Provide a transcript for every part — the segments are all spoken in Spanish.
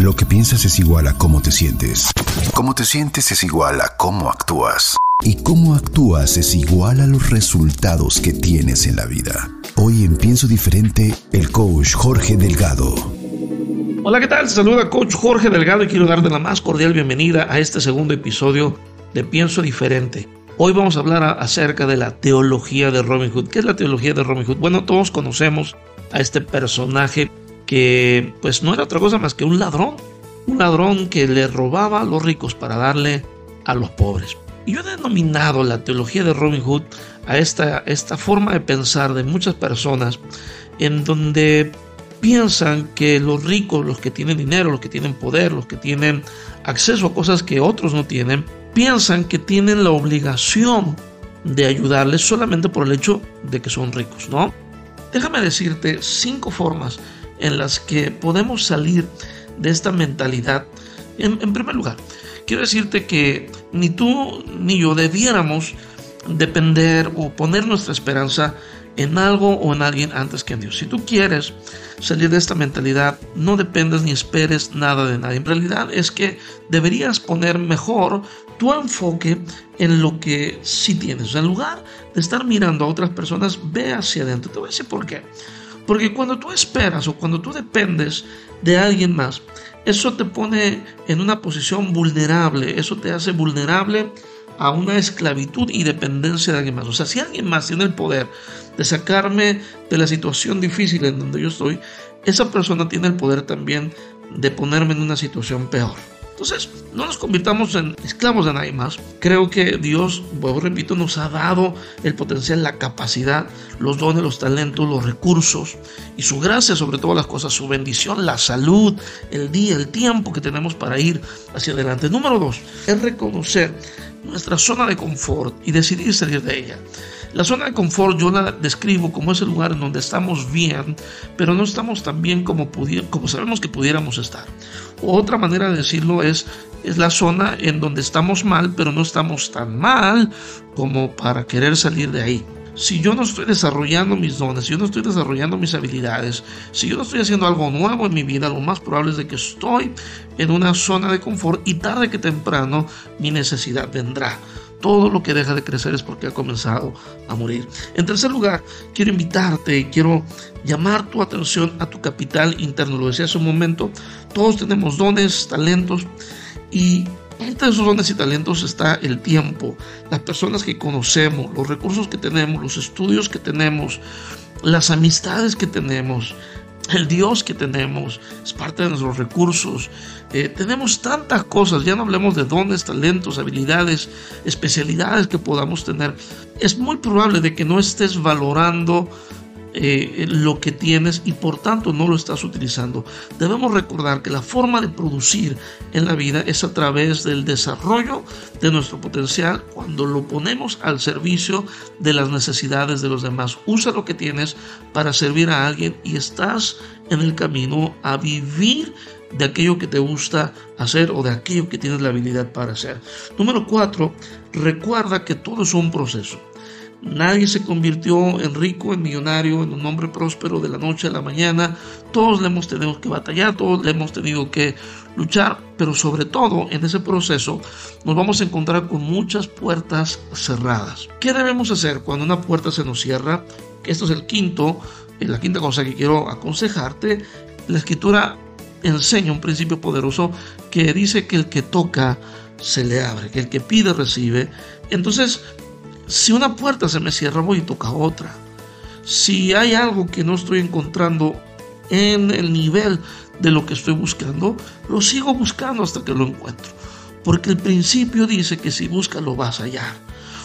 Lo que piensas es igual a cómo te sientes. Cómo te sientes es igual a cómo actúas. Y cómo actúas es igual a los resultados que tienes en la vida. Hoy en Pienso Diferente, el coach Jorge Delgado. Hola, ¿qué tal? Saluda coach Jorge Delgado y quiero darte la más cordial bienvenida a este segundo episodio de Pienso Diferente. Hoy vamos a hablar acerca de la teología de Robin Hood. ¿Qué es la teología de Robin Hood? Bueno, todos conocemos a este personaje que pues no era otra cosa más que un ladrón. Un ladrón que le robaba a los ricos para darle a los pobres. Y yo he denominado la teología de Robin Hood a esta, esta forma de pensar de muchas personas en donde piensan que los ricos, los que tienen dinero, los que tienen poder, los que tienen acceso a cosas que otros no tienen, piensan que tienen la obligación de ayudarles solamente por el hecho de que son ricos, ¿no? Déjame decirte cinco formas en las que podemos salir de esta mentalidad. En, primer lugar, quiero decirte que ni tú ni yo debiéramos depender o poner nuestra esperanza en algo o en alguien antes que en Dios. Si tú quieres salir de esta mentalidad, no dependes ni esperes nada de nadie. En realidad es que deberías poner mejor tu enfoque en lo que sí tienes. En lugar de estar mirando a otras personas, ve hacia adentro. Te voy a decir por qué. Porque cuando tú esperas o cuando tú dependes de alguien más, eso te pone en una posición vulnerable, eso te hace vulnerable a una esclavitud y dependencia de alguien más. O sea, si alguien más tiene el poder de sacarme de la situación difícil en donde yo estoy, esa persona tiene el poder también de ponerme en una situación peor. Entonces, no nos convirtamos en esclavos de nadie más. Creo que Dios, vuelvo repito, nos ha dado el potencial, la capacidad, los dones, los talentos, los recursos y su gracia sobre todas las cosas, su bendición, la salud, el día, el tiempo que tenemos para ir hacia adelante. Número dos, es reconocer nuestra zona de confort y decidir salir de ella. La zona de confort yo la describo como ese lugar en donde estamos bien, pero no estamos tan bien como, como sabemos que pudiéramos estar. otra manera de decirlo es, es la zona en donde estamos mal, pero no estamos tan mal como para querer salir de ahí si yo no estoy desarrollando mis dones, si yo no estoy desarrollando mis habilidades, si yo no estoy haciendo algo nuevo en mi vida, lo más probable es de que estoy en una zona de confort y tarde que temprano mi necesidad vendrá. Todo lo que deja de crecer es porque ha comenzado a morir. En tercer lugar, quiero invitarte quiero llamar tu atención a tu capital interno. Lo decía hace un momento, todos tenemos dones, talentos y entre esos dones y talentos está el tiempo, las personas que conocemos, los recursos que tenemos, los estudios que tenemos, las amistades que tenemos, el Dios que tenemos, es parte de nuestros recursos. Eh, tenemos tantas cosas, ya no hablemos de dones, talentos, habilidades, especialidades que podamos tener. Es muy probable de que no estés valorando eh, lo que tienes y por tanto no lo estás utilizando. Debemos recordar que la forma de producir en la vida es a través del desarrollo de nuestro potencial cuando lo ponemos al servicio de las necesidades de los demás. Usa lo que tienes para servir a alguien y estás en el camino a vivir de aquello que te gusta hacer o de aquello que tienes la habilidad para hacer. Número cuatro, recuerda que todo es un proceso. Nadie se convirtió en rico, en millonario, en un hombre próspero de la noche a la mañana. Todos le hemos tenido que batallar, todos le hemos tenido que luchar, pero sobre todo en ese proceso nos vamos a encontrar con muchas puertas cerradas. ¿Qué debemos hacer cuando una puerta se nos cierra? Esto es el quinto, eh, la quinta cosa que quiero aconsejarte. La escritura enseña un principio poderoso que dice que el que toca se le abre, que el que pide recibe. Entonces si una puerta se me cierra, voy y toca otra. Si hay algo que no estoy encontrando en el nivel de lo que estoy buscando, lo sigo buscando hasta que lo encuentro. Porque el principio dice que si buscas lo vas a hallar.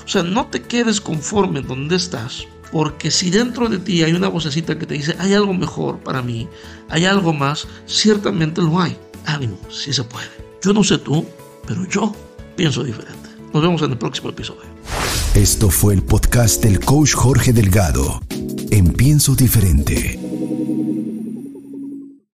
O sea, no te quedes conforme donde estás. Porque si dentro de ti hay una vocecita que te dice, hay algo mejor para mí, hay algo más, ciertamente lo hay. Ánimo, si se puede. Yo no sé tú, pero yo pienso diferente. Nos vemos en el próximo episodio. Esto fue el podcast del coach Jorge Delgado en Pienso Diferente.